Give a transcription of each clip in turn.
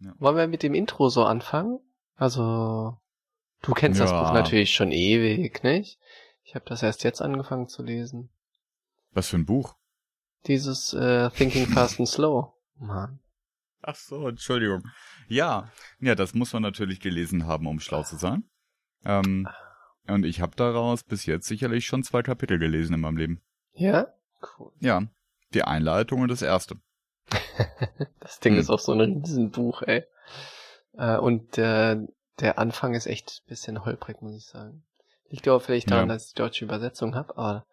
Ja. Wollen wir mit dem Intro so anfangen? Also, du kennst das Ja. Buch natürlich schon ewig, nicht? Ich habe das erst jetzt angefangen zu lesen. Was für ein Buch? Dieses äh, Thinking Fast and Slow. Mann. Ach so, Entschuldigung. Ja, ja, das muss man natürlich gelesen haben, um schlau zu sein. Ähm, und ich habe daraus bis jetzt sicherlich schon zwei Kapitel gelesen in meinem Leben. Ja? Cool. Ja, die Einleitung und das erste. Das Ding Hm. ist auch so ein Riesenbuch, ey. Äh, und äh, der Anfang ist echt ein bisschen holprig, muss ich sagen. Liegt aber vielleicht daran, Ja. dass ich die deutsche Übersetzung habe, aber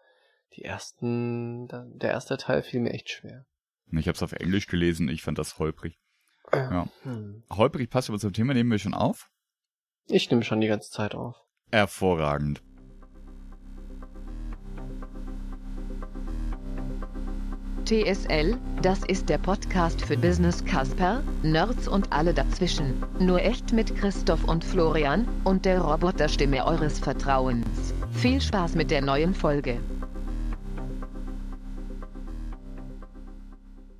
die ersten, der erste Teil fiel mir echt schwer. Ich habe es auf Englisch gelesen, ich fand das holprig. Ja. Hm. Holprig passt aber zum Thema, nehmen wir schon auf. Ich nehme schon die ganze Zeit auf. Hervorragend. TSL, das ist der Podcast für Business Casper, Nerds und alle dazwischen. Nur echt mit Christoph und Florian und der Roboterstimme eures Vertrauens. Viel Spaß mit der neuen Folge.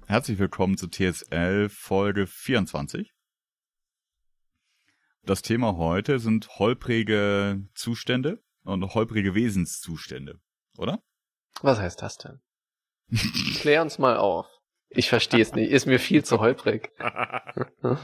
Herzlich willkommen zu TSL Folge 24. Das Thema heute sind holprige Zustände und holprige Wesenszustände, oder? Was heißt das denn? Klär uns mal auf. Ich verstehe es nicht. Ist mir viel zu holprig.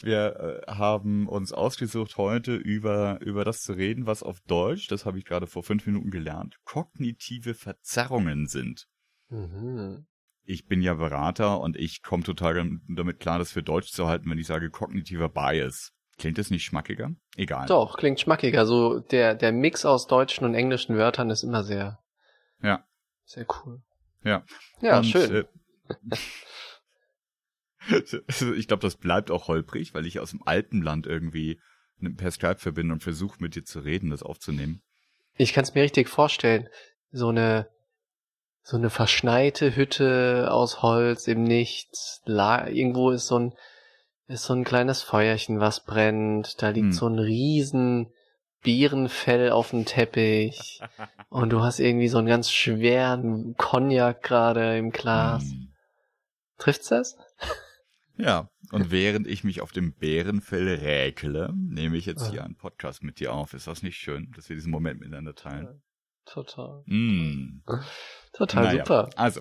Wir äh, haben uns ausgesucht, heute über, über das zu reden, was auf Deutsch, das habe ich gerade vor fünf Minuten gelernt, kognitive Verzerrungen sind. Mhm. Ich bin ja Berater und ich komme total dam- damit klar, das für Deutsch zu halten, wenn ich sage kognitiver Bias. Klingt das nicht schmackiger? Egal. Doch, klingt schmackiger. So der, der Mix aus deutschen und englischen Wörtern ist immer sehr, Ja. sehr cool. Ja. Ja, Und, schön. Äh, ich glaube, das bleibt auch holprig, weil ich aus dem Alpenland irgendwie per Skype verbinde und versuche mit dir zu reden, das aufzunehmen. Ich kann es mir richtig vorstellen. So eine, so eine verschneite Hütte aus Holz im Nichts. La irgendwo ist so ein, ist so ein kleines Feuerchen, was brennt. Da liegt Hm. so ein riesen Bärenfell auf dem Teppich. Und du hast irgendwie so einen ganz schweren Cognac gerade im Glas. Hm. Trifft's das? Ja, und während ich mich auf dem Bärenfell räkele, nehme ich jetzt hier einen Podcast mit dir auf. Ist das nicht schön, dass wir diesen Moment miteinander teilen? Total. Mm. Total Naja, super. Also,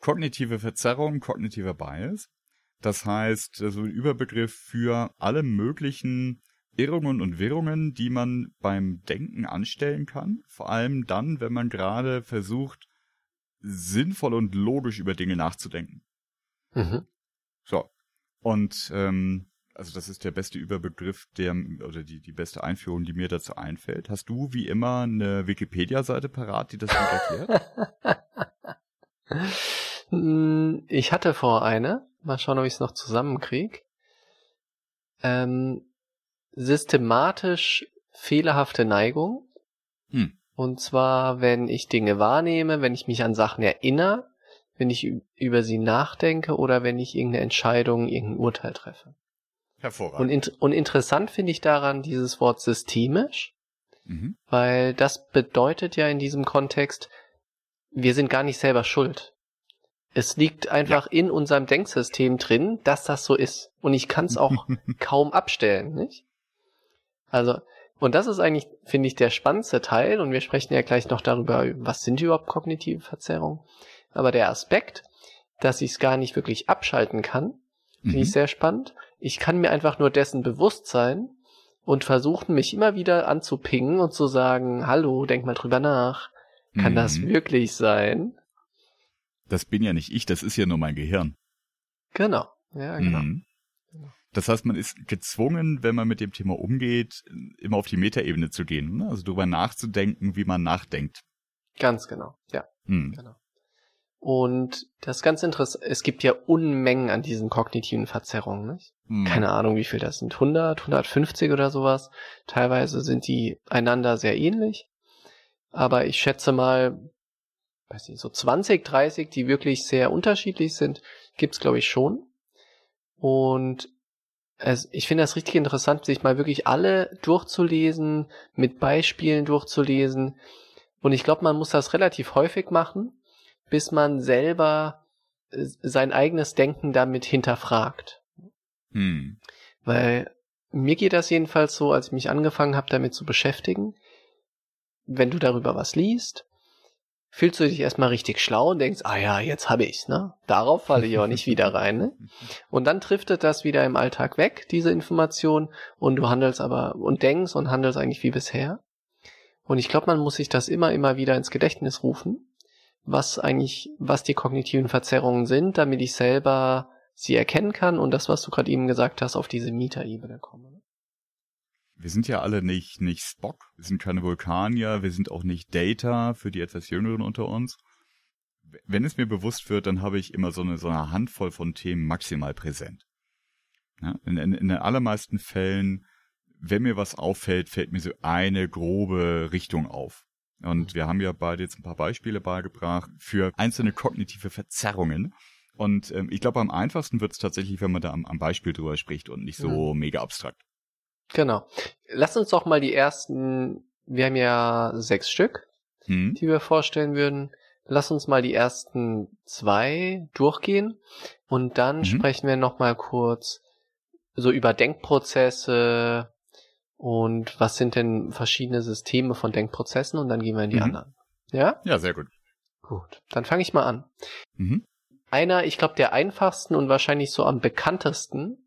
kognitive Verzerrung, kognitiver Bias. Das heißt, so ein Überbegriff für alle möglichen Irrungen und Wirrungen, die man beim Denken anstellen kann. Vor allem dann, wenn man gerade versucht, sinnvoll und logisch über Dinge nachzudenken. Mhm. So. Und ähm, also das ist der beste Überbegriff, der oder die, die beste Einführung, die mir dazu einfällt. Hast du wie immer eine Wikipedia-Seite parat, die das erklärt? Hm, Ich hatte vor eine. Mal schauen, ob ich es noch zusammenkrieg. Ähm, systematisch fehlerhafte Neigung. Hm. Und zwar, wenn ich Dinge wahrnehme, wenn ich mich an Sachen erinnere, wenn ich über sie nachdenke oder wenn ich irgendeine Entscheidung, irgendein Urteil treffe. Hervorragend. Und, int und interessant finde ich daran dieses Wort systemisch, mhm. weil das bedeutet ja in diesem Kontext, wir sind gar nicht selber schuld. Es liegt einfach in unserem Denksystem drin, dass das so ist. Und ich kann es auch kaum abstellen, nicht? Also, und das ist eigentlich, finde ich, der spannendste Teil. Und wir sprechen ja gleich noch darüber, was sind überhaupt kognitive Verzerrungen. Aber der Aspekt, dass ich es gar nicht wirklich abschalten kann, finde ich Mhm. sehr spannend. Ich kann mir einfach nur dessen bewusst sein und versuchen, mich immer wieder anzupingen und zu sagen, hallo, denk mal drüber nach. Kann das Mhm. wirklich sein? Das bin ja nicht ich, das ist ja nur mein Gehirn. Genau. Ja, genau. Mhm. Das heißt, man ist gezwungen, wenn man mit dem Thema umgeht, immer auf die Metaebene zu gehen. Ne? Also darüber nachzudenken, wie man nachdenkt. Ganz genau. Ja, Mhm. genau. Und das ist ganz interessant. Es gibt ja Unmengen an diesen kognitiven Verzerrungen, nicht? Mhm. Keine Ahnung, wie viel das sind. 100, 150 oder sowas. Teilweise sind die einander sehr ähnlich. Aber ich schätze mal, weiß nicht, so 20, 30, die wirklich sehr unterschiedlich sind, gibt's glaube ich schon. Und es, ich finde das richtig interessant, sich mal wirklich alle durchzulesen, mit Beispielen durchzulesen. Und ich glaube, man muss das relativ häufig machen, bis man selber äh, sein eigenes Denken damit hinterfragt. Hm. Weil mir geht das jedenfalls so, als ich mich angefangen habe, damit zu beschäftigen. Wenn du darüber was liest, fühlst du dich erstmal richtig schlau und denkst, ah ja, jetzt habe ich's, ne? Darauf falle ich aber nicht wieder rein, ne? Und dann driftet das wieder im Alltag weg, diese Information, und du handelst aber und denkst und handelst eigentlich wie bisher. Und ich glaube, man muss sich das immer, immer wieder ins Gedächtnis rufen, was eigentlich, was die kognitiven Verzerrungen sind, damit ich selber sie erkennen kann und das, was du gerade eben gesagt hast, auf diese Mieterebene komme. Wir sind ja alle nicht, nicht Spock, wir sind keine Vulkanier, wir sind auch nicht Data für die etwas Jüngeren unter uns. Wenn es mir bewusst wird, dann habe ich immer so eine, so eine Handvoll von Themen maximal präsent. Ja, in, in, in den allermeisten Fällen, wenn mir was auffällt, fällt mir so eine grobe Richtung auf. Und wir haben ja beide jetzt ein paar Beispiele beigebracht für einzelne kognitive Verzerrungen. Und ähm, ich glaube, am einfachsten wird es tatsächlich, wenn man da am, am Beispiel drüber spricht und nicht so mhm. mega abstrakt. Genau. Lass uns doch mal die ersten, wir haben ja sechs Stück, hm. die wir vorstellen würden. Lass uns mal die ersten zwei durchgehen und dann mhm. sprechen wir noch mal kurz so über Denkprozesse und was sind denn verschiedene Systeme von Denkprozessen und dann gehen wir in die mhm. anderen. Ja? Ja, sehr gut. Gut, dann fange ich mal an. Mhm. Einer, ich glaube, der einfachsten und wahrscheinlich so am bekanntesten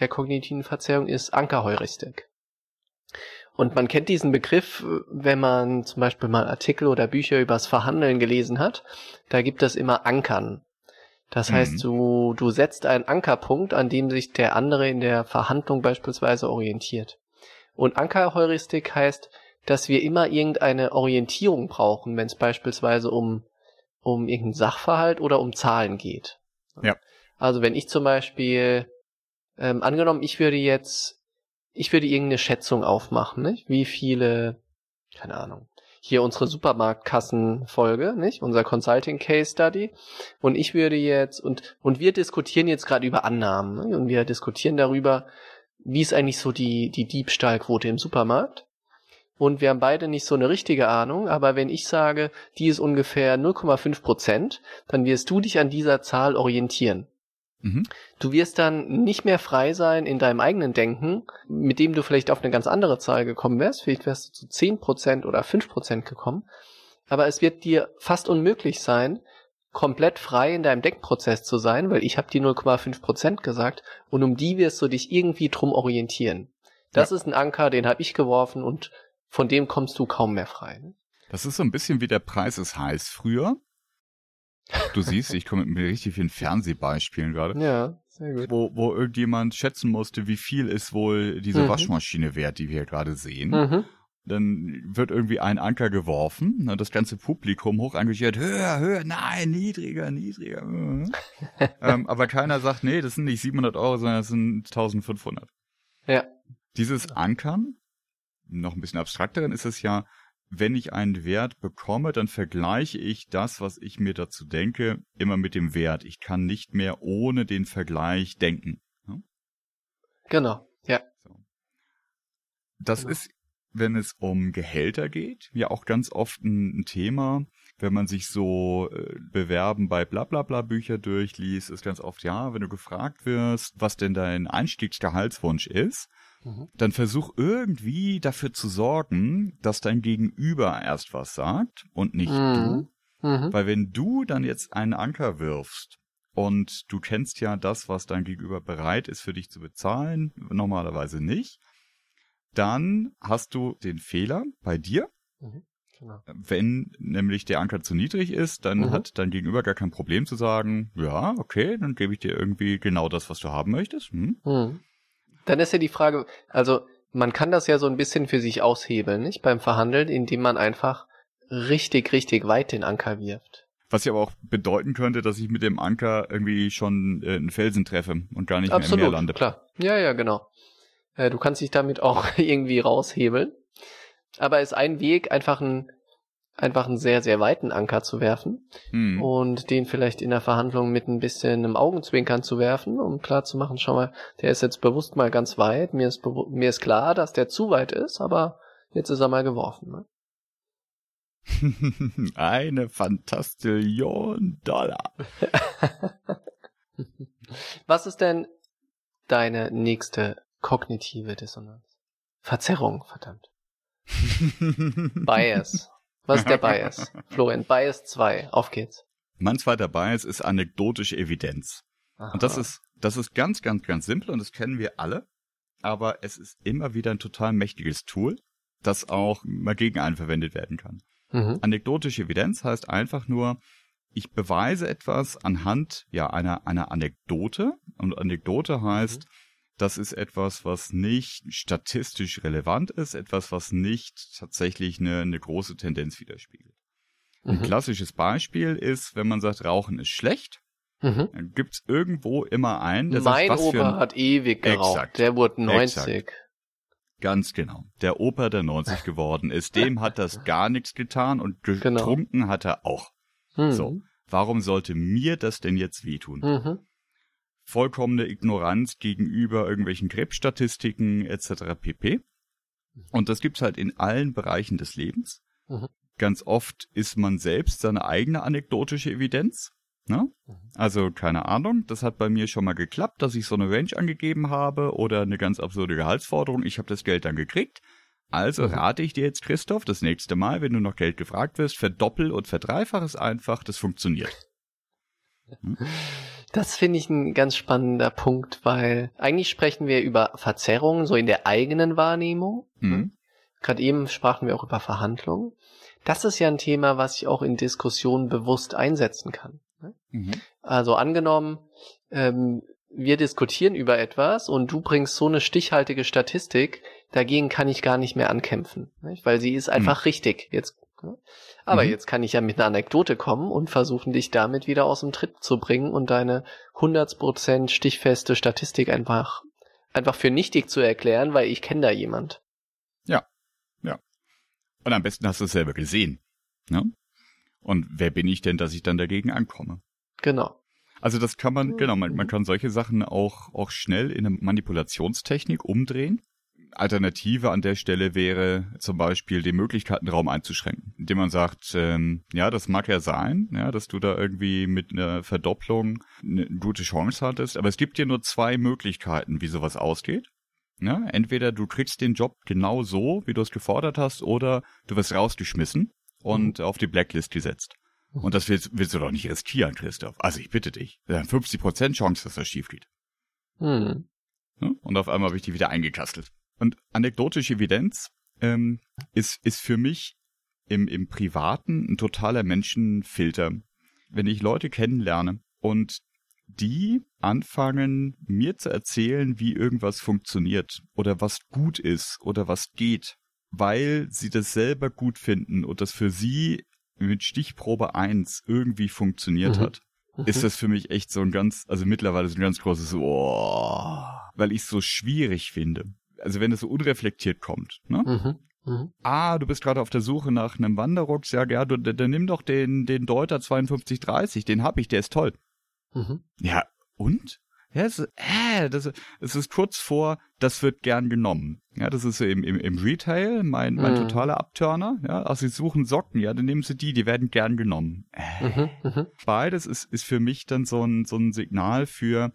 der kognitiven Verzerrung ist Ankerheuristik. Und man kennt diesen Begriff, wenn man zum Beispiel mal Artikel oder Bücher übers Verhandeln gelesen hat. Da gibt es immer Ankern. Das mhm. heißt, du, du setzt einen Ankerpunkt, an dem sich der andere in der Verhandlung beispielsweise orientiert. Und Ankerheuristik heißt, dass wir immer irgendeine Orientierung brauchen, wenn es beispielsweise um, um irgendeinen Sachverhalt oder um Zahlen geht. Ja. Also wenn ich zum Beispiel ähm, angenommen, ich würde jetzt, ich würde irgendeine Schätzung aufmachen, nicht? Wie viele, keine Ahnung, hier unsere Supermarktkassenfolge, nicht? Unser Consulting Case Study. Und ich würde jetzt, und, und wir diskutieren jetzt gerade über Annahmen, nicht? und wir diskutieren darüber, wie ist eigentlich so die, die Diebstahlquote im Supermarkt. Und wir haben beide nicht so eine richtige Ahnung, aber wenn ich sage, die ist ungefähr 0,5 Prozent, dann wirst du dich an dieser Zahl orientieren. Mhm. Du wirst dann nicht mehr frei sein in deinem eigenen Denken, mit dem du vielleicht auf eine ganz andere Zahl gekommen wärst. Vielleicht wärst du zu 10% oder 5% gekommen. Aber es wird dir fast unmöglich sein, komplett frei in deinem Denkprozess zu sein, weil ich habe die 0,5% gesagt und um die wirst du dich irgendwie drum orientieren. Das ja. ist ein Anker, den habe ich geworfen und von dem kommst du kaum mehr frei. Das ist so ein bisschen wie der Preis ist heiß früher. Du siehst, ich komme mit richtig vielen Fernsehbeispielen gerade. Ja, sehr gut. Wo, wo irgendjemand schätzen musste, wie viel ist wohl diese mhm. Waschmaschine wert, die wir hier gerade sehen. Mhm. Dann wird irgendwie ein Anker geworfen, ne, das ganze Publikum hoch engagiert, höher, höher, nein, niedriger, niedriger. ähm, aber keiner sagt, nee, das sind nicht 700 Euro, sondern das sind 1500. Ja. Dieses Ankern, noch ein bisschen abstrakteren ist es ja, wenn ich einen Wert bekomme, dann vergleiche ich das, was ich mir dazu denke, immer mit dem Wert. Ich kann nicht mehr ohne den Vergleich denken. Genau, ja. So. Das genau. ist, wenn es um Gehälter geht, ja auch ganz oft ein, ein Thema. Wenn man sich so äh, Bewerben bei Blablabla Bücher durchliest, ist ganz oft, ja, wenn du gefragt wirst, was denn dein Einstiegsgehaltswunsch ist, Mhm. dann versuch irgendwie dafür zu sorgen, dass dein Gegenüber erst was sagt und nicht mhm. du. Mhm. Weil wenn du dann jetzt einen Anker wirfst und du kennst ja das, was dein Gegenüber bereit ist für dich zu bezahlen, normalerweise nicht, dann hast du den Fehler bei dir. Mhm. Genau. Wenn nämlich der Anker zu niedrig ist, dann mhm. hat dein Gegenüber gar kein Problem zu sagen, ja, okay, dann gebe ich dir irgendwie genau das, was du haben möchtest. Hm? Mhm. Dann ist ja die Frage, also man kann das ja so ein bisschen für sich aushebeln, nicht? Beim Verhandeln, indem man einfach richtig, richtig weit den Anker wirft. Was ja aber auch bedeuten könnte, dass ich mit dem Anker irgendwie schon äh, einen Felsen treffe und gar nicht Absolut, mehr im Meer lande. klar. Ja, ja, genau. Äh, du kannst dich damit auch irgendwie raushebeln. Aber ist ein Weg, einfach ein einfach einen sehr, sehr weiten Anker zu werfen hm. und den vielleicht in der Verhandlung mit ein bisschen einem Augenzwinkern zu werfen, um klar zu machen, schau mal, der ist jetzt bewusst mal ganz weit, mir ist, mir ist klar, dass der zu weit ist, aber jetzt ist er mal geworfen. Ne? Eine Fantastillion Dollar. Was ist denn deine nächste kognitive Dissonanz? Verzerrung, verdammt. Bias. Was ist der Bias? Florian, Bias 2. Auf geht's. Mein zweiter Bias ist anekdotische Evidenz. Aha. Und das ist, das ist ganz, ganz, ganz simpel und das kennen wir alle. Aber es ist immer wieder ein total mächtiges Tool, das auch mal gegen einen verwendet werden kann. Mhm. Anekdotische Evidenz heißt einfach nur, ich beweise etwas anhand ja einer einer Anekdote und Anekdote heißt, das ist etwas, was nicht statistisch relevant ist, etwas, was nicht tatsächlich eine, eine große Tendenz widerspiegelt. Ein Mhm. klassisches Beispiel ist, wenn man sagt, Rauchen ist schlecht, Mhm. dann gibt's irgendwo immer einen, der Mein sagt, was für Opa ein, hat ewig geraucht. Exakt. Der wurde 90. Ganz genau. Der Opa, der 90 geworden ist, dem hat das gar nichts getan und Genau. getrunken hat er auch. Mhm. So. Warum sollte mir das denn jetzt wehtun? Mhm. Vollkommene Ignoranz gegenüber irgendwelchen Krebsstatistiken etc. pp. Und das gibt's halt in allen Bereichen des Lebens. Mhm. Ganz oft ist man selbst seine eigene anekdotische Evidenz. Ne? Mhm. Also keine Ahnung, das hat bei mir schon mal geklappt, dass ich so eine Range angegeben habe oder eine ganz absurde Gehaltsforderung. Ich habe das Geld dann gekriegt. Also Mhm. rate ich dir jetzt, Christoph, das nächste Mal, wenn du noch Geld gefragt wirst, verdoppel und verdreifach es einfach, das funktioniert. Das finde ich ein ganz spannender Punkt, weil eigentlich sprechen wir über Verzerrungen, so in der eigenen Wahrnehmung. Mhm. Gerade eben sprachen wir auch über Verhandlungen. Das ist ja ein Thema, was ich auch in Diskussionen bewusst einsetzen kann. ne? Mhm. Also angenommen, ähm, wir diskutieren über etwas und du bringst so eine stichhaltige Statistik, dagegen kann ich gar nicht mehr ankämpfen, nicht? weil sie ist einfach richtig. Jetzt, ne? aber Mhm. jetzt kann ich ja mit einer Anekdote kommen und versuchen, dich damit wieder aus dem Tritt zu bringen und deine 100% stichfeste Statistik einfach einfach für nichtig zu erklären, weil ich kenne da jemand. Und am besten hast du es selber gesehen. Ne? Und wer bin ich denn, dass ich dann dagegen ankomme? Genau. Also das kann man, Mhm. genau, man, man kann solche Sachen auch, auch schnell in eine Manipulationstechnik umdrehen. Alternative an der Stelle wäre zum Beispiel den Möglichkeitenraum einzuschränken, indem man sagt, ähm, ja, das mag ja sein, ja, dass du da irgendwie mit einer Verdopplung eine gute Chance hattest, aber es gibt dir nur zwei Möglichkeiten, wie sowas ausgeht. Ja, entweder du kriegst den Job genau so, wie du es gefordert hast, oder du wirst rausgeschmissen und auf die Blacklist gesetzt. Und das willst, willst du doch nicht riskieren, Christoph. Also ich bitte dich. Ja, 50% Chance, dass das schief geht. Hm. Und auf einmal habe ich die wieder eingekastelt. Und anekdotische Evidenz ähm, ist, ist für mich im, im Privaten ein totaler Menschenfilter. Wenn ich Leute kennenlerne und die anfangen, mir zu erzählen, wie irgendwas funktioniert oder was gut ist oder was geht, weil sie das selber gut finden und das für sie mit Stichprobe 1 irgendwie funktioniert Mhm. hat, ist das für mich echt so ein ganz, also mittlerweile so ein ganz großes Oh, weil ich es so schwierig finde. Also wenn es so unreflektiert kommt, ne? Mhm. Mhm. Ah, du bist gerade auf der Suche nach einem Wanderrucksack, ja, du, dann nimm doch den, den Deuter 5230, den hab ich, der ist toll. Mhm. Ja, und? Ja, es, ist- äh, das, es ist kurz vor, das wird gern genommen. Ja, das ist so im, im, im Retail mein, mein Mhm. totaler Abturner. Ja, also sie suchen Socken, ja, dann nehmen sie die, die werden gern genommen. Äh, Mhm. Mhm. beides ist, ist für mich dann so ein, so ein Signal für,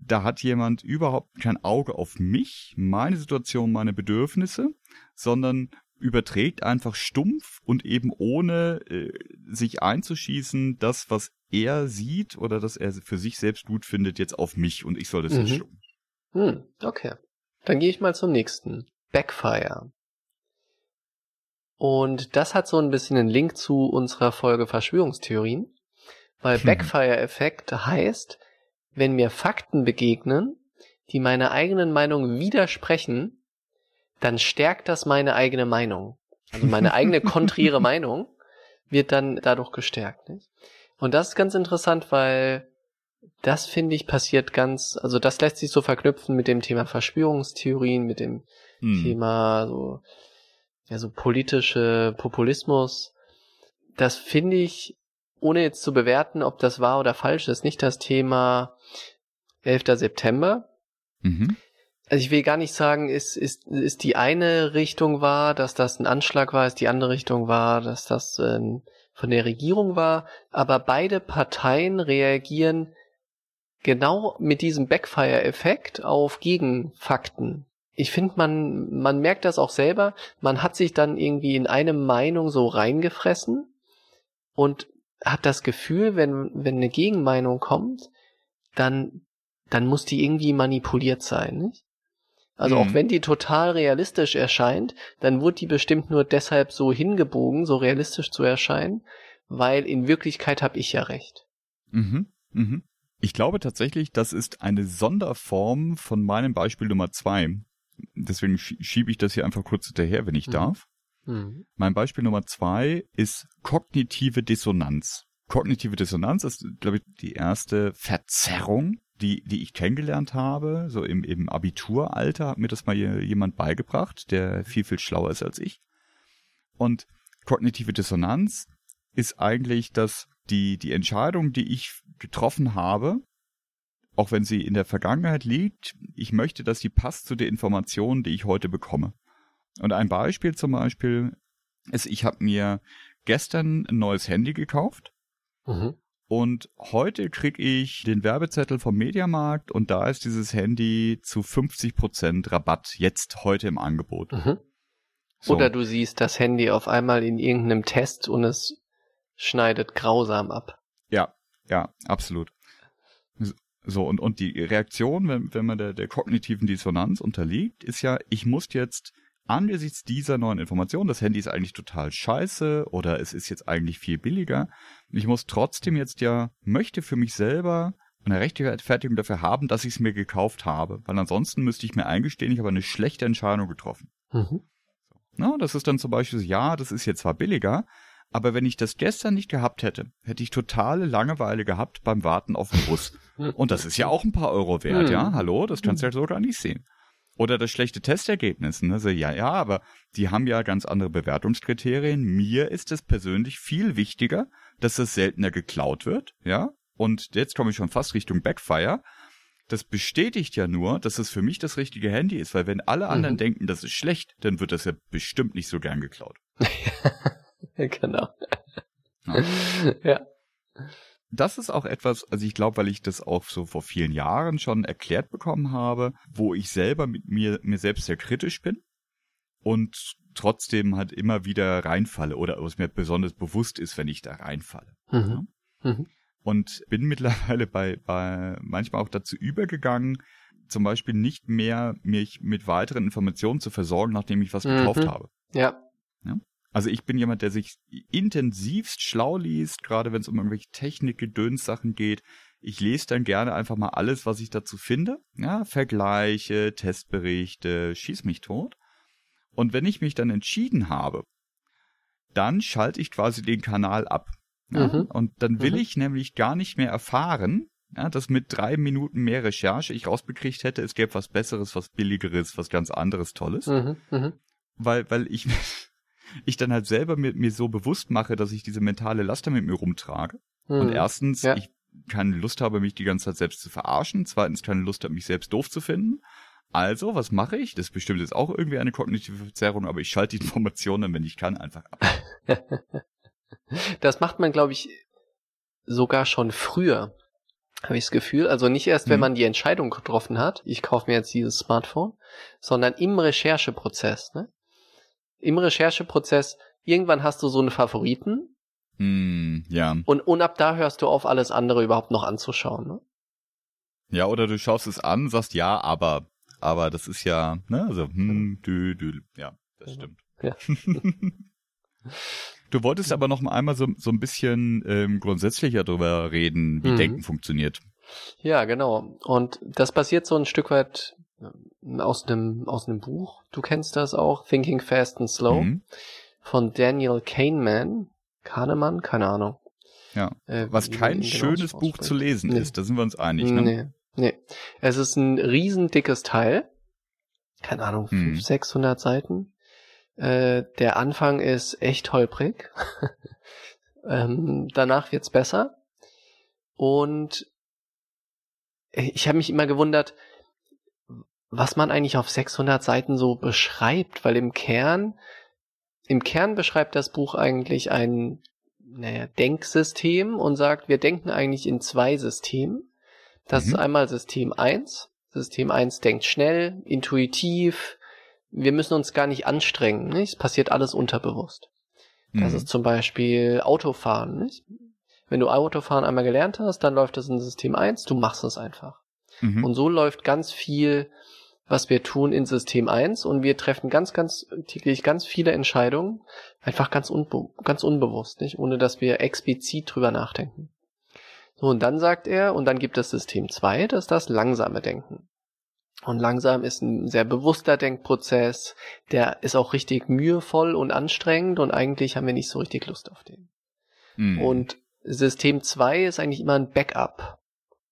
da hat jemand überhaupt kein Auge auf mich, meine Situation, meine Bedürfnisse, sondern überträgt einfach stumpf und eben ohne äh, sich einzuschießen, das, was er sieht oder das er für sich selbst gut findet, jetzt auf mich und ich soll das jetzt Mhm. schlucken. Hm, okay. Dann gehe ich mal zum nächsten. Backfire. Und das hat so ein bisschen einen Link zu unserer Folge Verschwörungstheorien, weil Hm. Backfire-Effekt heißt, wenn mir Fakten begegnen, die meiner eigenen Meinung widersprechen, dann stärkt das meine eigene Meinung. Also meine eigene konträre Meinung wird dann dadurch gestärkt. Nicht? Und das ist ganz interessant, weil das finde ich passiert ganz, also das lässt sich so verknüpfen mit dem Thema Verschwörungstheorien, mit dem Hm. Thema so, ja, so politische Populismus. Das finde ich, ohne jetzt zu bewerten, ob das wahr oder falsch ist, nicht das Thema 11. September. Mhm. Also ich will gar nicht sagen, ist, ist, ist die eine Richtung wahr, dass das ein Anschlag war, ist die andere Richtung wahr, dass das ähm, von der Regierung war, aber beide Parteien reagieren genau mit diesem Backfire-Effekt auf Gegenfakten. Ich finde, man, man merkt das auch selber. Man hat sich dann irgendwie in eine Meinung so reingefressen und hat das Gefühl, wenn, wenn eine Gegenmeinung kommt, dann, dann muss die irgendwie manipuliert sein, nicht? Also mhm. auch wenn die total realistisch erscheint, dann wurde die bestimmt nur deshalb so hingebogen, so realistisch zu erscheinen, weil in Wirklichkeit habe ich ja recht. Mhm. Mhm. Ich glaube tatsächlich, das ist eine Sonderform von meinem Beispiel Nummer zwei. Deswegen schiebe ich das hier einfach kurz hinterher, wenn ich mhm. darf. Mhm. Mein Beispiel Nummer zwei ist kognitive Dissonanz. Kognitive Dissonanz ist, glaube ich, die erste Verzerrung, die, die ich kennengelernt habe, so im, im Abituralter hat mir das mal jemand beigebracht, der viel, viel schlauer ist als ich. Und kognitive Dissonanz ist eigentlich, dass die, die Entscheidung, die ich getroffen habe, auch wenn sie in der Vergangenheit liegt, ich möchte, dass sie passt zu der Information, die ich heute bekomme. Und ein Beispiel zum Beispiel ist, ich habe mir gestern ein neues Handy gekauft mhm. Und heute kriege ich den Werbezettel vom Mediamarkt und da ist dieses Handy zu 50% Rabatt jetzt heute im Angebot. Mhm. So. Oder du siehst das Handy auf einmal in irgendeinem Test und es schneidet grausam ab. Ja, ja, absolut. So, und, und die Reaktion, wenn, wenn man der, der kognitiven Dissonanz unterliegt, ist ja, ich muss jetzt angesichts dieser neuen Information, das Handy ist eigentlich total scheiße oder es ist jetzt eigentlich viel billiger, ich muss trotzdem jetzt ja, möchte für mich selber eine Rechtfertigung dafür haben, dass ich es mir gekauft habe, weil ansonsten müsste ich mir eingestehen, ich habe eine schlechte Entscheidung getroffen. Mhm. Na, das ist dann zum Beispiel, ja, das ist jetzt zwar billiger, aber wenn ich das gestern nicht gehabt hätte, hätte ich totale Langeweile gehabt beim Warten auf den Bus. Und das ist ja auch ein paar Euro wert, hm. ja? Hallo, das kannst du ja so gar nicht sehen. Oder das schlechte Testergebnis. Ne? Also, ja, ja, aber die haben ja ganz andere Bewertungskriterien. Mir ist es persönlich viel wichtiger, dass es seltener geklaut wird, ja? Und jetzt komme ich schon fast Richtung Backfire. Das bestätigt ja nur, dass es für mich das richtige Handy ist, weil wenn alle anderen mhm. denken, das ist schlecht, dann wird das ja bestimmt nicht so gern geklaut. genau. Ja. ja. Das ist auch etwas, also ich glaube, weil ich das auch so vor vielen Jahren schon erklärt bekommen habe, wo ich selber mit mir, mir selbst sehr kritisch bin und trotzdem halt immer wieder reinfalle oder was mir besonders bewusst ist, wenn ich da reinfalle. Mhm. Ja? Mhm. Und bin mittlerweile bei, bei manchmal auch dazu übergegangen, zum Beispiel nicht mehr mich mit weiteren Informationen zu versorgen, nachdem ich was mhm. gekauft habe. Ja. ja? Also ich bin jemand, der sich intensivst schlau liest, gerade wenn es um irgendwelche Technik-Gedöns-Sachen geht. Ich lese dann gerne einfach mal alles, was ich dazu finde. Ja, Vergleiche, Testberichte, schieß mich tot. Und wenn ich mich dann entschieden habe, dann schalte ich quasi den Kanal ab. Ja? Mhm. Und dann will mhm. ich nämlich gar nicht mehr erfahren, ja, dass mit drei Minuten mehr Recherche ich rausbekriegt hätte, es gäbe was Besseres, was Billigeres, was ganz anderes Tolles. Mhm. mhm. Weil, weil ich ich dann halt selber mir, mir so bewusst mache, dass ich diese mentale Laster mit mir rumtrage. Hm. Und erstens, ja. ich keine Lust habe, mich die ganze Zeit selbst zu verarschen. Zweitens, keine Lust habe, mich selbst doof zu finden. Also, was mache ich? Das bestimmt jetzt auch irgendwie eine kognitive Verzerrung, aber ich schalte die Informationen, wenn ich kann, einfach ab. das macht man, glaube ich, sogar schon früher, habe ich das Gefühl. Also nicht erst, wenn hm. man die Entscheidung getroffen hat, ich kaufe mir jetzt dieses Smartphone, sondern im Rechercheprozess. Ne? Im Rechercheprozess, irgendwann hast du so einen Favoriten. Mm, ja. Und, und ab da hörst du auf, alles andere überhaupt noch anzuschauen. Ne? Ja, oder du schaust es an, sagst ja, aber, aber das ist ja, ne, also, hm, dü, dü, ja, das stimmt. Ja. du wolltest aber noch mal einmal so, so ein bisschen ähm, grundsätzlicher darüber reden, wie mhm. Denken funktioniert. Ja, genau. Und das basiert so ein Stück weit aus einem, aus einem Buch. Du kennst das auch, Thinking Fast and Slow, mhm. von Daniel Kahneman. Kahneman? Keine Ahnung. Ja. Äh, Was kein genau schönes Buch zu lesen nee. ist, da sind wir uns einig, ne? Nee. Nee. Es ist ein riesendickes Teil. Keine Ahnung, mhm. 600 Seiten. Äh, der Anfang ist echt holprig. ähm, danach wird's besser. Und ich habe mich immer gewundert, was man eigentlich auf 600 Seiten so beschreibt, weil im Kern, im Kern beschreibt das Buch eigentlich ein naja, Denksystem und sagt, wir denken eigentlich in zwei Systemen. Das Mhm. ist einmal System 1. System 1 denkt schnell, intuitiv. Wir müssen uns gar nicht anstrengen. Nicht? Es passiert alles unterbewusst. Das Mhm. ist zum Beispiel Autofahren. Nicht? Wenn du Autofahren einmal gelernt hast, dann läuft das in System 1, du machst es einfach. Mhm. Und so läuft ganz viel, was wir tun in System 1 und wir treffen ganz, ganz täglich ganz viele Entscheidungen, einfach ganz, unbe ganz unbewusst, nicht? Ohne dass wir explizit drüber nachdenken. So, und dann sagt er, und dann gibt es System 2, das ist das langsame Denken. Und langsam ist ein sehr bewusster Denkprozess, der ist auch richtig mühevoll und anstrengend und eigentlich haben wir nicht so richtig Lust auf den. Mhm. Und System 2 ist eigentlich immer ein Backup.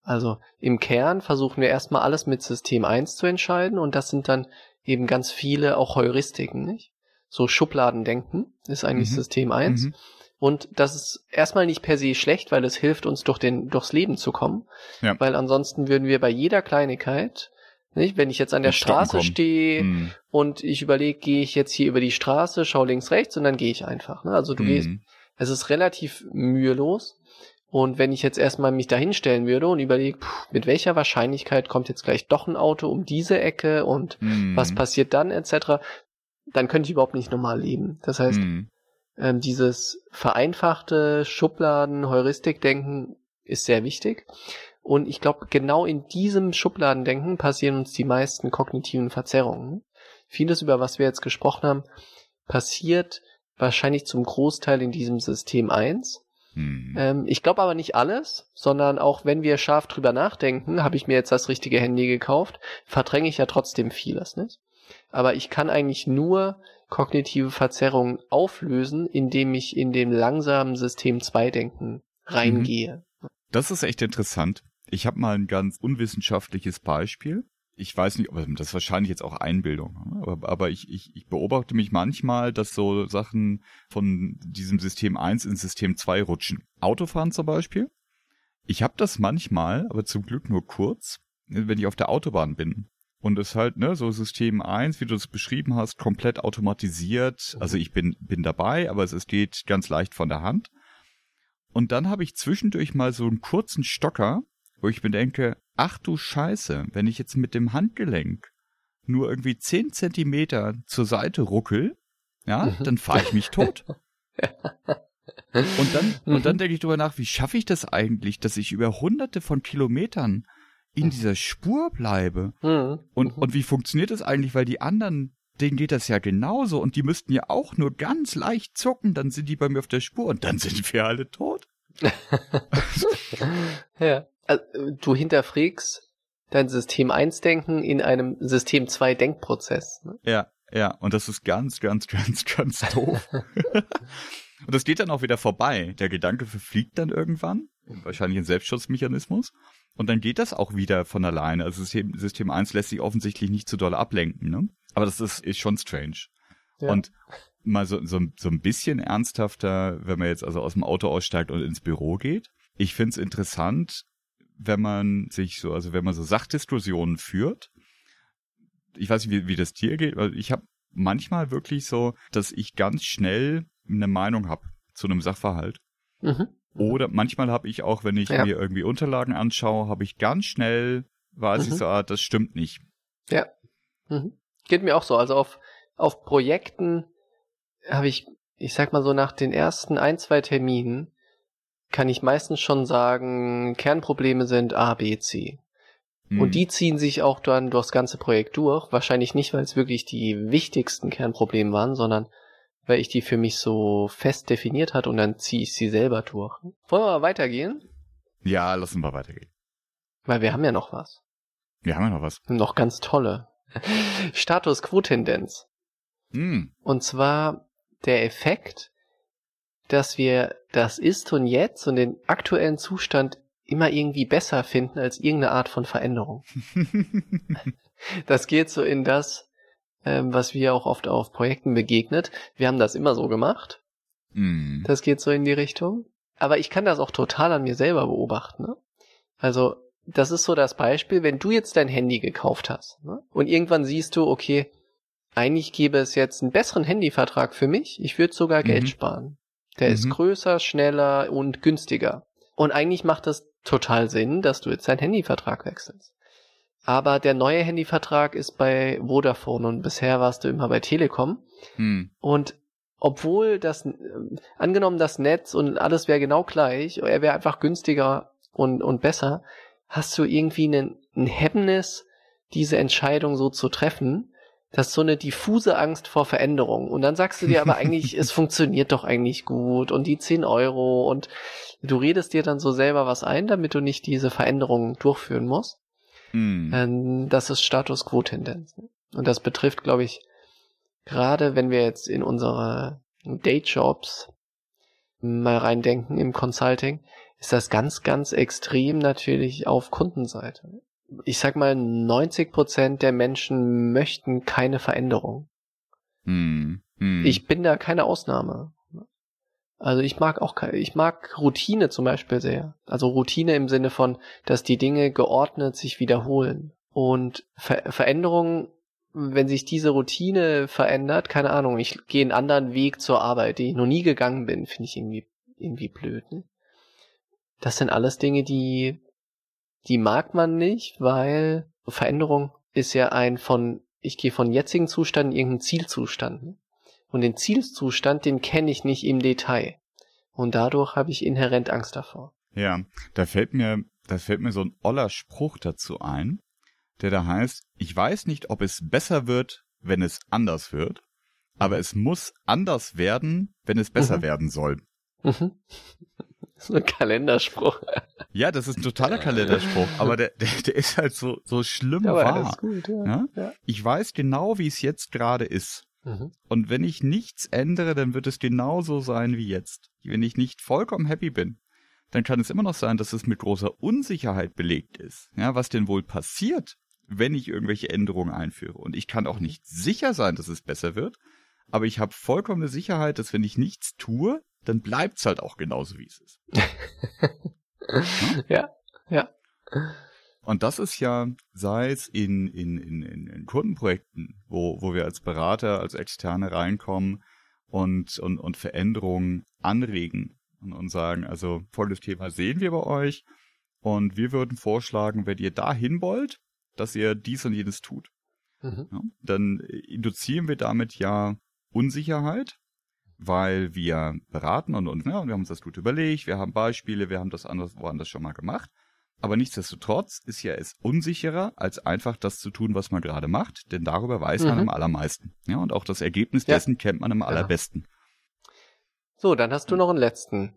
Also im Kern versuchen wir erstmal alles mit System 1 zu entscheiden und das sind dann eben ganz viele auch Heuristiken, nicht? So Schubladendenken ist eigentlich Mhm. System 1. Mhm. Und das ist erstmal nicht per se schlecht, weil es hilft uns durch den, durchs Leben zu kommen. Ja. Weil ansonsten würden wir bei jeder Kleinigkeit, nicht? Wenn ich jetzt an der Straße stehe Mhm. und ich überlege, gehe ich jetzt hier über die Straße, schau links, rechts und dann gehe ich einfach. Ne? Also du gehst Mhm. es ist relativ mühelos. Und wenn ich jetzt erstmal mich dahinstellen würde und überlege, mit welcher Wahrscheinlichkeit kommt jetzt gleich doch ein Auto um diese Ecke und Mhm. was passiert dann etc., dann könnte ich überhaupt nicht normal leben. Das heißt, Mhm. ähm, dieses vereinfachte Schubladen, Heuristikdenken ist sehr wichtig. Und ich glaube, genau in diesem Schubladendenken passieren uns die meisten kognitiven Verzerrungen. Vieles, über was wir jetzt gesprochen haben, passiert wahrscheinlich zum Großteil in diesem System 1. Mhm. Ähm, ich glaube aber nicht alles, sondern auch wenn wir scharf drüber nachdenken, habe ich mir jetzt das richtige Handy gekauft, verdränge ich ja trotzdem vieles, nicht? Aber ich kann eigentlich nur kognitive Verzerrungen auflösen, indem ich in dem langsamen System 2 Denken reingehe. Das ist echt interessant. Ich habe mal ein ganz unwissenschaftliches Beispiel. Ich weiß nicht, aber das ist wahrscheinlich jetzt auch Einbildung. ne? Aber, aber ich, ich, ich beobachte mich manchmal, dass so Sachen von diesem System 1 ins System 2 rutschen. Autofahren zum Beispiel. Ich habe das manchmal, aber zum Glück nur kurz, wenn ich auf der Autobahn bin. Und es halt, ne, so System 1, wie du es beschrieben hast, komplett automatisiert. Also ich bin, bin dabei, aber es, es geht ganz leicht von der Hand. Und dann habe ich zwischendurch mal so einen kurzen Stocker, wo ich mir denke, ach du Scheiße, wenn ich jetzt mit dem Handgelenk nur irgendwie 10 Zentimeter zur Seite ruckel, ja, Mhm. dann fahre ich mich tot. Und dann, Mhm. und dann denke ich drüber nach, wie schaffe ich das eigentlich, dass ich über hunderte von Kilometern in dieser Spur bleibe? Mhm. Und, Mhm. und wie funktioniert das eigentlich? Weil die anderen, denen geht das ja genauso und die müssten ja auch nur ganz leicht zucken, dann sind die bei mir auf der Spur und dann sind wir alle tot. Ja. Also, du hinterfragst dein System 1 Denken in einem System 2 Denkprozess. Ne? Ja, ja, und das ist ganz, ganz, ganz, ganz doof. und das geht dann auch wieder vorbei. Der Gedanke verfliegt dann irgendwann, wahrscheinlich ein Selbstschutzmechanismus. Und dann geht das auch wieder von alleine. Also System, System 1 lässt sich offensichtlich nicht zu doll ablenken, ne? Aber das ist, ist schon strange. Ja. Und mal so, so, so ein bisschen ernsthafter, wenn man jetzt also aus dem Auto aussteigt und ins Büro geht. Ich find's interessant, wenn man sich so, also wenn man so Sachdiskussionen führt. Ich weiß nicht, wie, wie das dir geht, weil ich habe manchmal wirklich so, dass ich ganz schnell eine Meinung habe zu einem Sachverhalt. Mhm. Oder manchmal habe ich auch, wenn ich Ja. mir irgendwie Unterlagen anschaue, habe ich ganz schnell, weiß ich Mhm. so, ah, das stimmt nicht. Ja. Mhm. Geht mir auch so. Also auf, auf Projekten habe ich, ich sag mal so, nach den ersten ein, zwei Terminen kann ich meistens schon sagen, Kernprobleme sind A, B, C. Hm. Und die ziehen sich auch dann durchs ganze Projekt durch. Wahrscheinlich nicht, weil es wirklich die wichtigsten Kernprobleme waren, sondern weil ich die für mich so fest definiert hat und dann ziehe ich sie selber durch. Wollen wir mal weitergehen? Ja, lassen wir weitergehen. Weil wir haben ja noch was. Wir haben ja noch was. Noch ganz tolle. Status Quo-Tendenz. Hm. Und zwar der Effekt, dass wir das Ist und Jetzt und den aktuellen Zustand immer irgendwie besser finden als irgendeine Art von Veränderung. Das geht so in das, ähm, was wir auch oft auf Projekten begegnet. Wir haben das immer so gemacht. hm. Das geht so in die Richtung. Aber ich kann das auch total an mir selber beobachten. Ne? Also, das ist so das Beispiel, wenn du jetzt dein Handy gekauft hast ne? und irgendwann siehst du, okay, eigentlich gäbe es jetzt einen besseren Handyvertrag für mich. Ich würde sogar Mhm. Geld sparen. Der ist Mhm. größer, schneller und günstiger. Und eigentlich macht das total Sinn, dass du jetzt deinen Handyvertrag wechselst. Aber der neue Handyvertrag ist bei Vodafone und bisher warst du immer bei Telekom. Hm. Und obwohl das, äh, angenommen das Netz und alles wäre genau gleich, er wäre einfach günstiger und, und besser, hast du irgendwie ein Hemmnis, diese Entscheidung so zu treffen. Das ist so eine diffuse Angst vor Veränderung. Und dann sagst du dir aber eigentlich, es funktioniert doch eigentlich gut und die 10 Euro und du redest dir dann so selber was ein, damit du nicht diese Veränderungen durchführen musst. Ähm, das ist Status Quo-Tendenz. ne? Und das betrifft, glaube ich, gerade wenn wir jetzt in unsere Dayjobs mal reindenken im Consulting, ist das ganz, ganz extrem natürlich auf Kundenseite. Ich sag mal, 90 Prozent der Menschen möchten keine Veränderung. Hm. Hm. Ich bin da keine Ausnahme. Also ich mag auch, ich mag Routine zum Beispiel sehr. Also Routine im Sinne von, dass die Dinge geordnet sich wiederholen. Und Ver Veränderungen, wenn sich diese Routine verändert, keine Ahnung, ich gehe einen anderen Weg zur Arbeit, den ich noch nie gegangen bin, finde ich irgendwie, irgendwie blöd. Ne? Das sind alles Dinge, die, die mag man nicht, weil Veränderung ist ja ein von, ich gehe von jetzigen Zustand in irgendeinen Zielzustand. Und den Zielzustand, den kenne ich nicht im Detail. Und dadurch habe ich inhärent Angst davor. Ja, da fällt mir, da fällt mir so ein oller Spruch dazu ein, der da heißt, ich weiß nicht, ob es besser wird, wenn es anders wird, aber es muss anders werden, wenn es besser Mhm. werden soll. Mhm. So ein Kalenderspruch. Ja, das ist ein totaler Kalenderspruch, aber der, der, der ist halt so, so schlimm Aber wahr. alles gut, ja. Ja? Ja. Ich weiß genau, wie es jetzt gerade ist. Mhm. Und wenn ich nichts ändere, dann wird es genauso sein wie jetzt. Wenn ich nicht vollkommen happy bin, dann kann es immer noch sein, dass es mit großer Unsicherheit belegt ist. Ja, was denn wohl passiert, wenn ich irgendwelche Änderungen einführe? Und ich kann auch nicht sicher sein, dass es besser wird, aber ich habe vollkommene Sicherheit, dass wenn ich nichts tue, dann bleibt's halt auch genauso, wie es ist. Ja, ja. Und das ist ja, sei es in, in, in, in, in Kundenprojekten, wo, wo wir als Berater, als Externe reinkommen und, und, und Veränderungen anregen und, und sagen, also folgendes Thema sehen wir bei euch und wir würden vorschlagen, wenn ihr dahin wollt, dass ihr dies und jenes tut. Mhm. Ja, dann induzieren wir damit ja Unsicherheit, weil wir beraten und, und ja, wir haben uns das gut überlegt, wir haben Beispiele, wir haben das anders, woanders schon mal gemacht. Aber nichtsdestotrotz ist ja es unsicherer, als einfach das zu tun, was man gerade macht, denn darüber weiß man Mhm. am allermeisten. Ja, und auch das Ergebnis Ja. dessen kennt man am Genau. allerbesten. So, dann hast du noch einen letzten.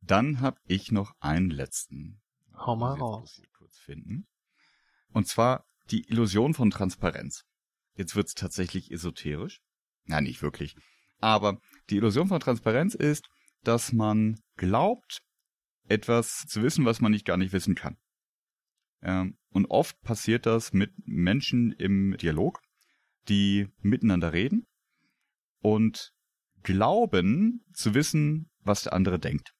Dann habe ich noch einen letzten. Hau mal raus. hier kurz finden. Und zwar die Illusion von Transparenz. Jetzt wird's tatsächlich esoterisch. Na, nicht wirklich. Aber die Illusion von Transparenz ist, dass man glaubt, etwas zu wissen, was man nicht gar nicht wissen kann. Ähm, und oft passiert das mit Menschen im Dialog, die miteinander reden und glauben zu wissen, was der andere denkt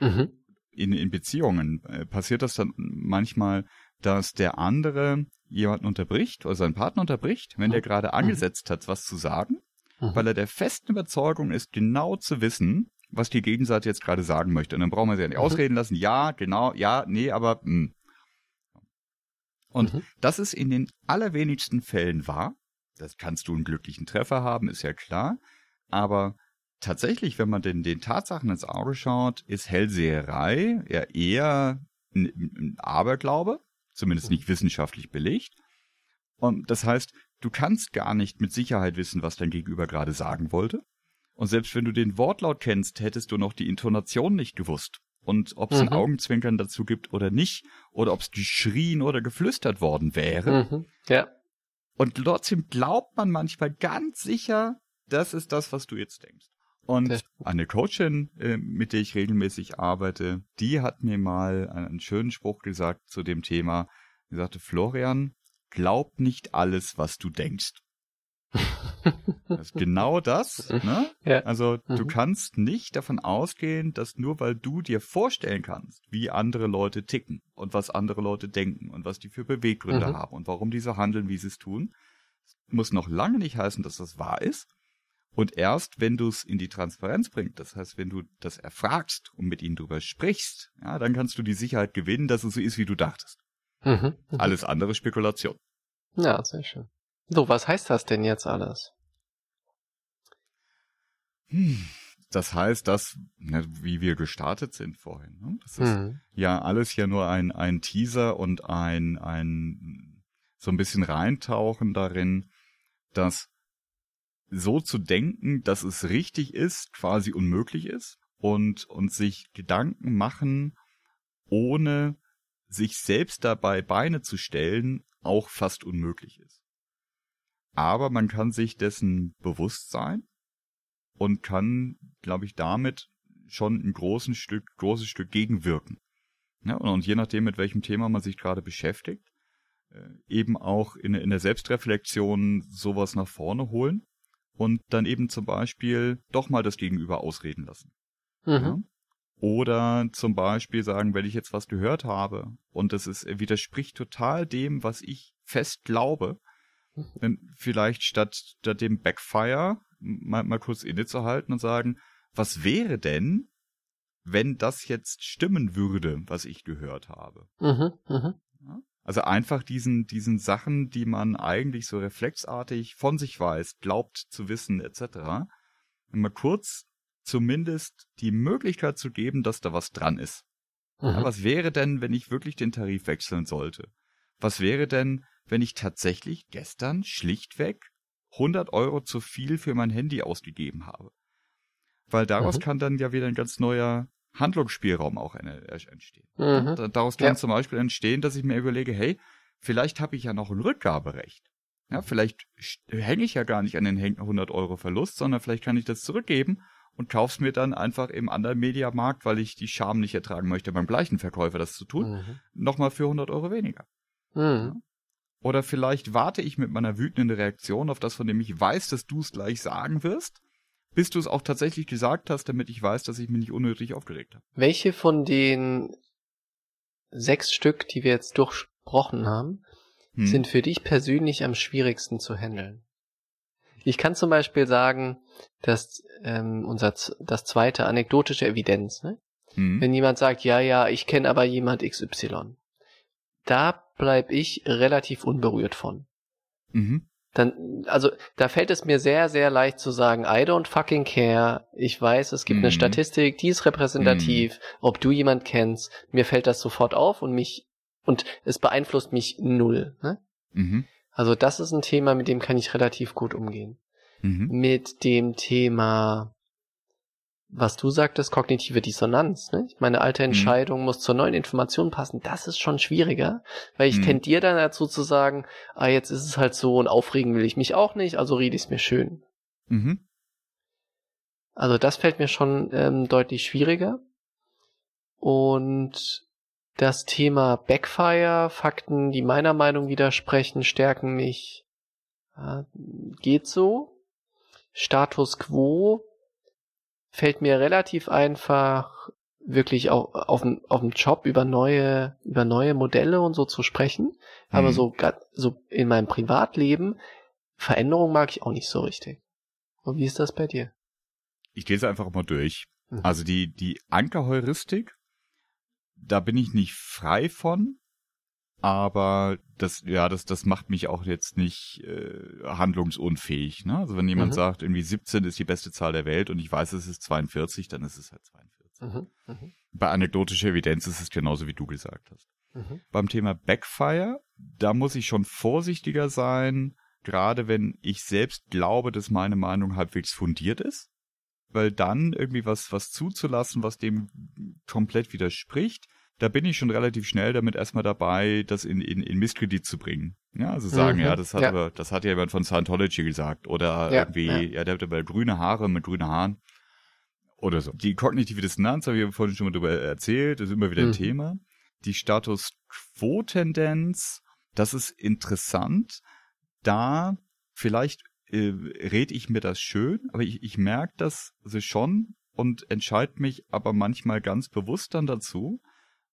Mhm. in, in Beziehungen äh, passiert das dann manchmal, dass der andere jemanden unterbricht oder seinen Partner unterbricht, wenn der gerade angesetzt hat, was zu sagen, Mhm. weil er der festen Überzeugung ist, genau zu wissen, was die Gegenseite jetzt gerade sagen möchte. Und dann braucht man sie ja nicht Mhm. ausreden lassen. Ja, genau, ja, nee, aber mh. Und Mhm. das ist in den allerwenigsten Fällen wahr. Das kannst du einen glücklichen Treffer haben, ist ja klar. Aber tatsächlich, wenn man den, den Tatsachen ins Auge schaut, ist Hellseherei ja eher ein, ein Aberglaube, zumindest nicht wissenschaftlich belegt. Und das heißt, du kannst gar nicht mit Sicherheit wissen, was dein Gegenüber gerade sagen wollte. Und selbst wenn du den Wortlaut kennst, hättest du noch die Intonation nicht gewusst. Und ob es ein Mhm. Augenzwinkern dazu gibt oder nicht, oder ob es geschrien oder geflüstert worden wäre. Mhm. Ja. Und trotzdem glaubt man manchmal ganz sicher, das ist das, was du jetzt denkst. Und eine Coachin, äh, mit der ich regelmäßig arbeite, die hat mir mal einen schönen Spruch gesagt zu dem Thema. Sie sagte, Florian, glaub nicht alles, was du denkst. Das ist genau das. Ne? Ja. Also du Mhm. kannst nicht davon ausgehen, dass nur weil du dir vorstellen kannst, wie andere Leute ticken und was andere Leute denken und was die für Beweggründe Mhm. haben und warum die so handeln, wie sie es tun, muss noch lange nicht heißen, dass das wahr ist. Und erst wenn du es in die Transparenz bringst, das heißt, wenn du das erfragst und mit ihnen drüber sprichst, ja, dann kannst du die Sicherheit gewinnen, dass es so ist, wie du dachtest. Mhm. mhm. Alles andere Spekulation. Ja, sehr schön. So, was heißt das denn jetzt alles? Hm. Das heißt, dass, ne, wie wir gestartet sind vorhin, ne? das ist Mhm. ja alles ja nur ein, ein Teaser und ein, ein, so ein bisschen reintauchen darin, dass so zu denken, dass es richtig ist, quasi unmöglich ist und, und sich Gedanken machen, ohne sich selbst dabei Beine zu stellen, auch fast unmöglich ist. Aber man kann sich dessen bewusst sein und kann, glaube ich, damit schon ein großen Stück, großes Stück gegenwirken. Ja, und, und je nachdem, mit welchem Thema man sich gerade beschäftigt, äh, eben auch in, in der Selbstreflexion sowas nach vorne holen und dann eben zum Beispiel doch mal das Gegenüber ausreden lassen. Mhm. Ja? Oder zum Beispiel sagen, wenn ich jetzt was gehört habe und es ist, er widerspricht total dem, was ich fest glaube, dann vielleicht statt, statt dem Backfire mal, mal kurz innezuhalten und sagen, was wäre denn, wenn das jetzt stimmen würde, was ich gehört habe? Mhm. Ja? Also einfach diesen, diesen Sachen, die man eigentlich so reflexartig von sich weiß, glaubt zu wissen, etc., mal kurz zumindest die Möglichkeit zu geben, dass da was dran ist. Ja, Mhm. was wäre denn, wenn ich wirklich den Tarif wechseln sollte? Was wäre denn, wenn ich tatsächlich gestern schlichtweg 100 Euro zu viel für mein Handy ausgegeben habe? Weil daraus Mhm. kann dann ja wieder ein ganz neuer Handlungsspielraum auch eine- entstehen. Mhm. Da- Daraus kann Ja. zum Beispiel entstehen, dass ich mir überlege, hey, vielleicht habe ich ja noch ein Rückgaberecht. Ja, vielleicht hänge ich ja gar nicht an den Hen- 100 Euro Verlust, sondern vielleicht kann ich das zurückgeben und kauf's mir dann einfach im anderen Mediamarkt, weil ich die Scham nicht ertragen möchte, beim gleichen Verkäufer das zu tun, Mhm. nochmal für 100 Euro weniger. Mhm. Oder vielleicht warte ich mit meiner wütenden Reaktion auf das, von dem ich weiß, dass du es gleich sagen wirst, bis du es auch tatsächlich gesagt hast, damit ich weiß, dass ich mich nicht unnötig aufgeregt habe. Welche von den sechs Stück, die wir jetzt durchsprochen haben, Hm. sind für dich persönlich am schwierigsten zu handeln? Ich kann zum Beispiel sagen, dass ähm, unser das zweite anekdotische Evidenz, ne? Hm. wenn jemand sagt, ja, ja, ich kenne aber jemand XY, da bleib ich relativ unberührt von. Mhm. Dann, also da fällt es mir sehr, sehr leicht zu sagen, I don't fucking care. Ich weiß, es gibt Mhm. eine Statistik, die ist repräsentativ. Ob du jemand kennst, mir fällt das sofort auf und mich und es beeinflusst mich null. Ne? Mhm. Also das ist ein Thema, mit dem kann ich relativ gut umgehen. Mhm. Mit dem Thema, was du sagtest, kognitive Dissonanz. Ne? Meine alte Mhm. Entscheidung muss zur neuen Information passen. Das ist schon schwieriger, weil ich Mhm. tendiere dann dazu zu sagen, ah, jetzt ist es halt so und aufregen will ich mich auch nicht, also rede ich es mir schön. Mhm. Also das fällt mir schon ähm, deutlich schwieriger. Und das Thema Backfire, Fakten, die meiner Meinung widersprechen, stärken mich. Ja, geht so. Status quo fällt mir relativ einfach, wirklich auch auf dem, auf dem Job über neue, über neue Modelle und so zu sprechen. Aber Mhm. so, grad- so in meinem Privatleben, Veränderung mag ich auch nicht so richtig. Und wie ist das bei dir? Ich gehe es einfach mal durch. Mhm. Also die, die Ankerheuristik, da bin ich nicht frei von, aber das, ja, das, das macht mich auch jetzt nicht äh, handlungsunfähig. Ne? Also wenn jemand Mhm. sagt, irgendwie 17 ist die beste Zahl der Welt und ich weiß, es ist 42, dann ist es halt 42. Mhm. Mhm. Bei anekdotischer Evidenz ist es genauso, wie du gesagt hast. Mhm. Beim Thema Backfire, da muss ich schon vorsichtiger sein, gerade wenn ich selbst glaube, dass meine Meinung halbwegs fundiert ist, weil dann irgendwie was, was zuzulassen, was dem komplett widerspricht, da bin ich schon relativ schnell damit erstmal dabei, das in, in, in Misskredit zu bringen. Ja, also sagen, Mhm, ja, das hat ja. aber, das hat ja jemand von Scientology gesagt oder Ja, irgendwie, ja. ja. der hat aber grüne Haare mit grünen Haaren oder so. Die kognitive Dissonanz, habe ich vorhin schon mal drüber erzählt, ist immer wieder ein Mhm. Thema. Die Status Quo-Tendenz, das ist interessant. Da vielleicht äh, red ich mir das schön, aber ich, ich merke das also schon und entscheide mich aber manchmal ganz bewusst dann dazu,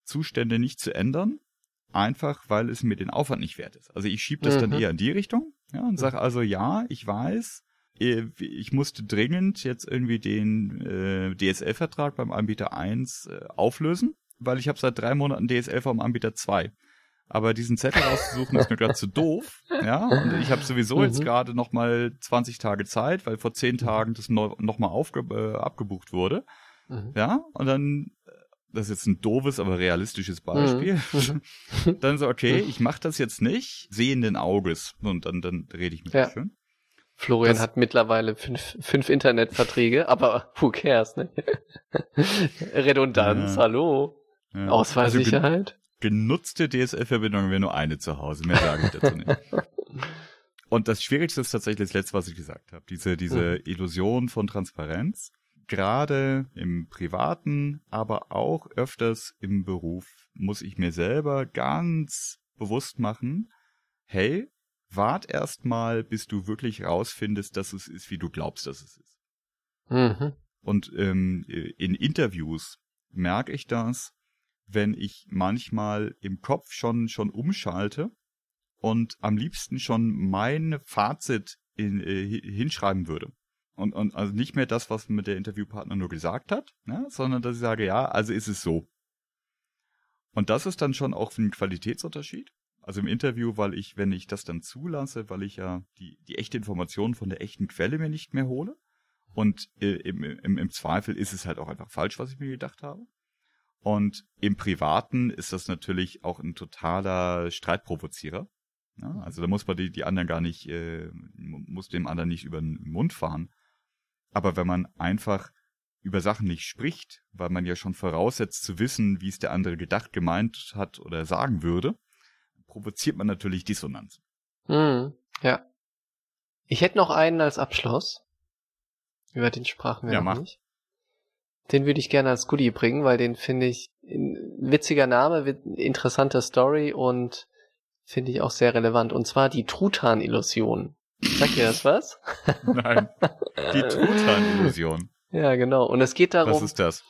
Zustände nicht zu ändern, einfach weil es mir den Aufwand nicht wert ist. Also ich schiebe das dann Mhm. eher in die Richtung ja, und sage also ja, ich weiß, äh, ich musste dringend jetzt irgendwie den äh, DSL-Vertrag beim Anbieter 1 äh, auflösen, weil ich habe seit drei Monaten DSL vom Anbieter 2. Aber diesen Zettel rauszusuchen ist mir gerade zu doof. Ja, und ich habe sowieso mhm. jetzt gerade noch mal 20 Tage Zeit, weil vor 10 Tagen das no noch mal äh, abgebucht wurde. Mhm. Ja, und dann das ist jetzt ein doofes, aber realistisches Beispiel. Mhm. dann so, okay, ich mache das jetzt nicht, sehenden Auges. Und dann, dann rede ich mit ja. schön. Florian das, hat mittlerweile fünf, fünf Internetverträge, aber who cares, ne? Redundanz, ja. hallo. Ja. Ausfallsicherheit. Genutzte DSL-Verbindung wäre nur eine zu Hause, mehr sage ich dazu nicht. Und das Schwierigste ist tatsächlich das Letzte, was ich gesagt habe. Diese, diese mhm. Illusion von Transparenz gerade im Privaten, aber auch öfters im Beruf muss ich mir selber ganz bewusst machen, hey, wart erst mal, bis du wirklich rausfindest, dass es ist, wie du glaubst, dass es ist. Mhm. Und ähm, in Interviews merke ich das, wenn ich manchmal im Kopf schon schon umschalte und am liebsten schon mein Fazit in, äh, hinschreiben würde. Und, und also nicht mehr das, was mir der Interviewpartner nur gesagt hat, ne, sondern dass ich sage, ja, also ist es so. Und das ist dann schon auch ein Qualitätsunterschied. Also im Interview, weil ich, wenn ich das dann zulasse, weil ich ja die, die echte Information von der echten Quelle mir nicht mehr hole. Und äh, im, im, im Zweifel ist es halt auch einfach falsch, was ich mir gedacht habe. Und im Privaten ist das natürlich auch ein totaler Streitprovozierer. Ja, also da muss man die, die anderen gar nicht, äh, muss dem anderen nicht über den Mund fahren. Aber wenn man einfach über Sachen nicht spricht, weil man ja schon voraussetzt zu wissen, wie es der andere gedacht, gemeint hat oder sagen würde, provoziert man natürlich Dissonanz. Hm, ja. Ich hätte noch einen als Abschluss. Über den sprachen wir ja, noch mach. nicht. Den würde ich gerne als Goodie bringen, weil den finde ich ein witziger Name, interessante Story und finde ich auch sehr relevant. Und zwar die Truthahn-Illusion. Sagt ihr das was? Nein. Die Truthahn-Illusion. Ja, genau. Und es geht darum. Was ist das?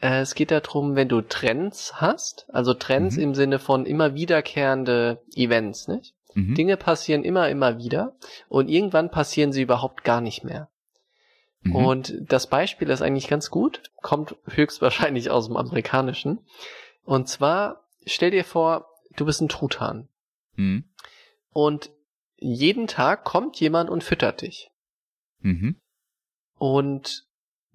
Äh, es geht darum, wenn du Trends hast, also Trends mhm. im Sinne von immer wiederkehrende Events, nicht? Mhm. Dinge passieren immer, immer wieder und irgendwann passieren sie überhaupt gar nicht mehr. Mhm. Und das Beispiel ist eigentlich ganz gut, kommt höchstwahrscheinlich aus dem Amerikanischen. Und zwar, stell dir vor, du bist ein Truthahn. Mhm. Und jeden Tag kommt jemand und füttert dich. Mhm. Und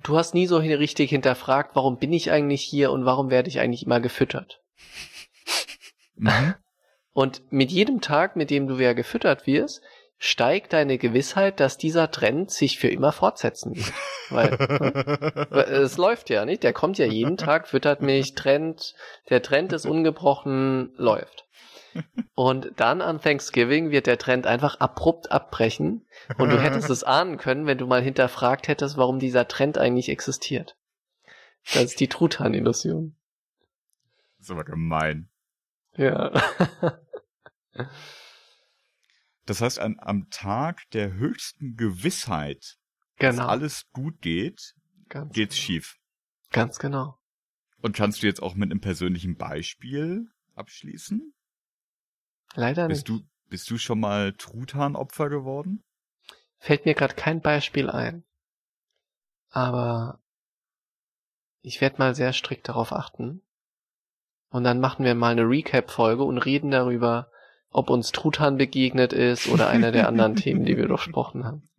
du hast nie so richtig hinterfragt, warum bin ich eigentlich hier und warum werde ich eigentlich immer gefüttert. Mhm. Und mit jedem Tag, mit dem du wieder gefüttert wirst, steigt deine Gewissheit, dass dieser Trend sich für immer fortsetzen wird. Weil es läuft ja nicht. Der kommt ja jeden Tag, füttert mich, Trend, der Trend ist ungebrochen, läuft. Und dann an Thanksgiving wird der Trend einfach abrupt abbrechen. Und du hättest es ahnen können, wenn du mal hinterfragt hättest, warum dieser Trend eigentlich existiert. Das ist die Truthahn-Illusion. Das ist aber gemein. Ja. das heißt, an, am Tag der höchsten Gewissheit, genau. dass alles gut geht, Ganz geht's genau. schief. Ganz genau. Und kannst du jetzt auch mit einem persönlichen Beispiel abschließen? Leider bist nicht. Du, bist du schon mal Truthahnopfer geworden? Fällt mir gerade kein Beispiel ein. Aber ich werde mal sehr strikt darauf achten. Und dann machen wir mal eine Recap-Folge und reden darüber, ob uns Truthahn begegnet ist oder einer der anderen Themen, die wir durchsprochen haben.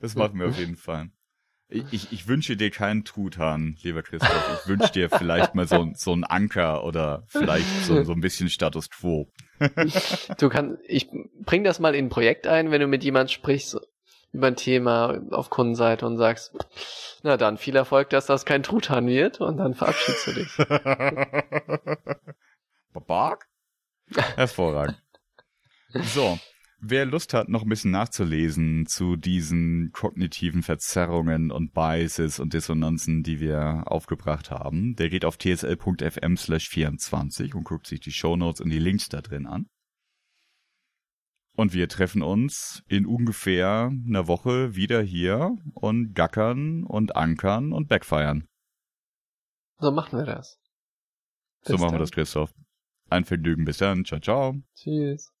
Das machen wir auf jeden Fall. Ich, ich wünsche dir keinen Truthahn, lieber Christoph. Ich wünsche dir vielleicht mal so, so einen Anker oder vielleicht so, so ein bisschen Status Quo. Du kannst, ich bring das mal in ein Projekt ein, wenn du mit jemand sprichst über ein Thema auf Kundenseite und sagst, na dann, viel Erfolg, dass das kein Truthahn wird und dann verabschiedest du dich. Bark? Hervorragend. So, Wer Lust hat, noch ein bisschen nachzulesen zu diesen kognitiven Verzerrungen und Biases und Dissonanzen, die wir aufgebracht haben, der geht auf tsl.fm slash 24 und guckt sich die Shownotes und die Links da drin an. Und wir treffen uns in ungefähr einer Woche wieder hier und gackern und ankern und backfeiern. So machen wir das. Bis so machen dann. wir das, Christoph. Ein Vergnügen. Bis dann. Ciao, ciao. Tschüss.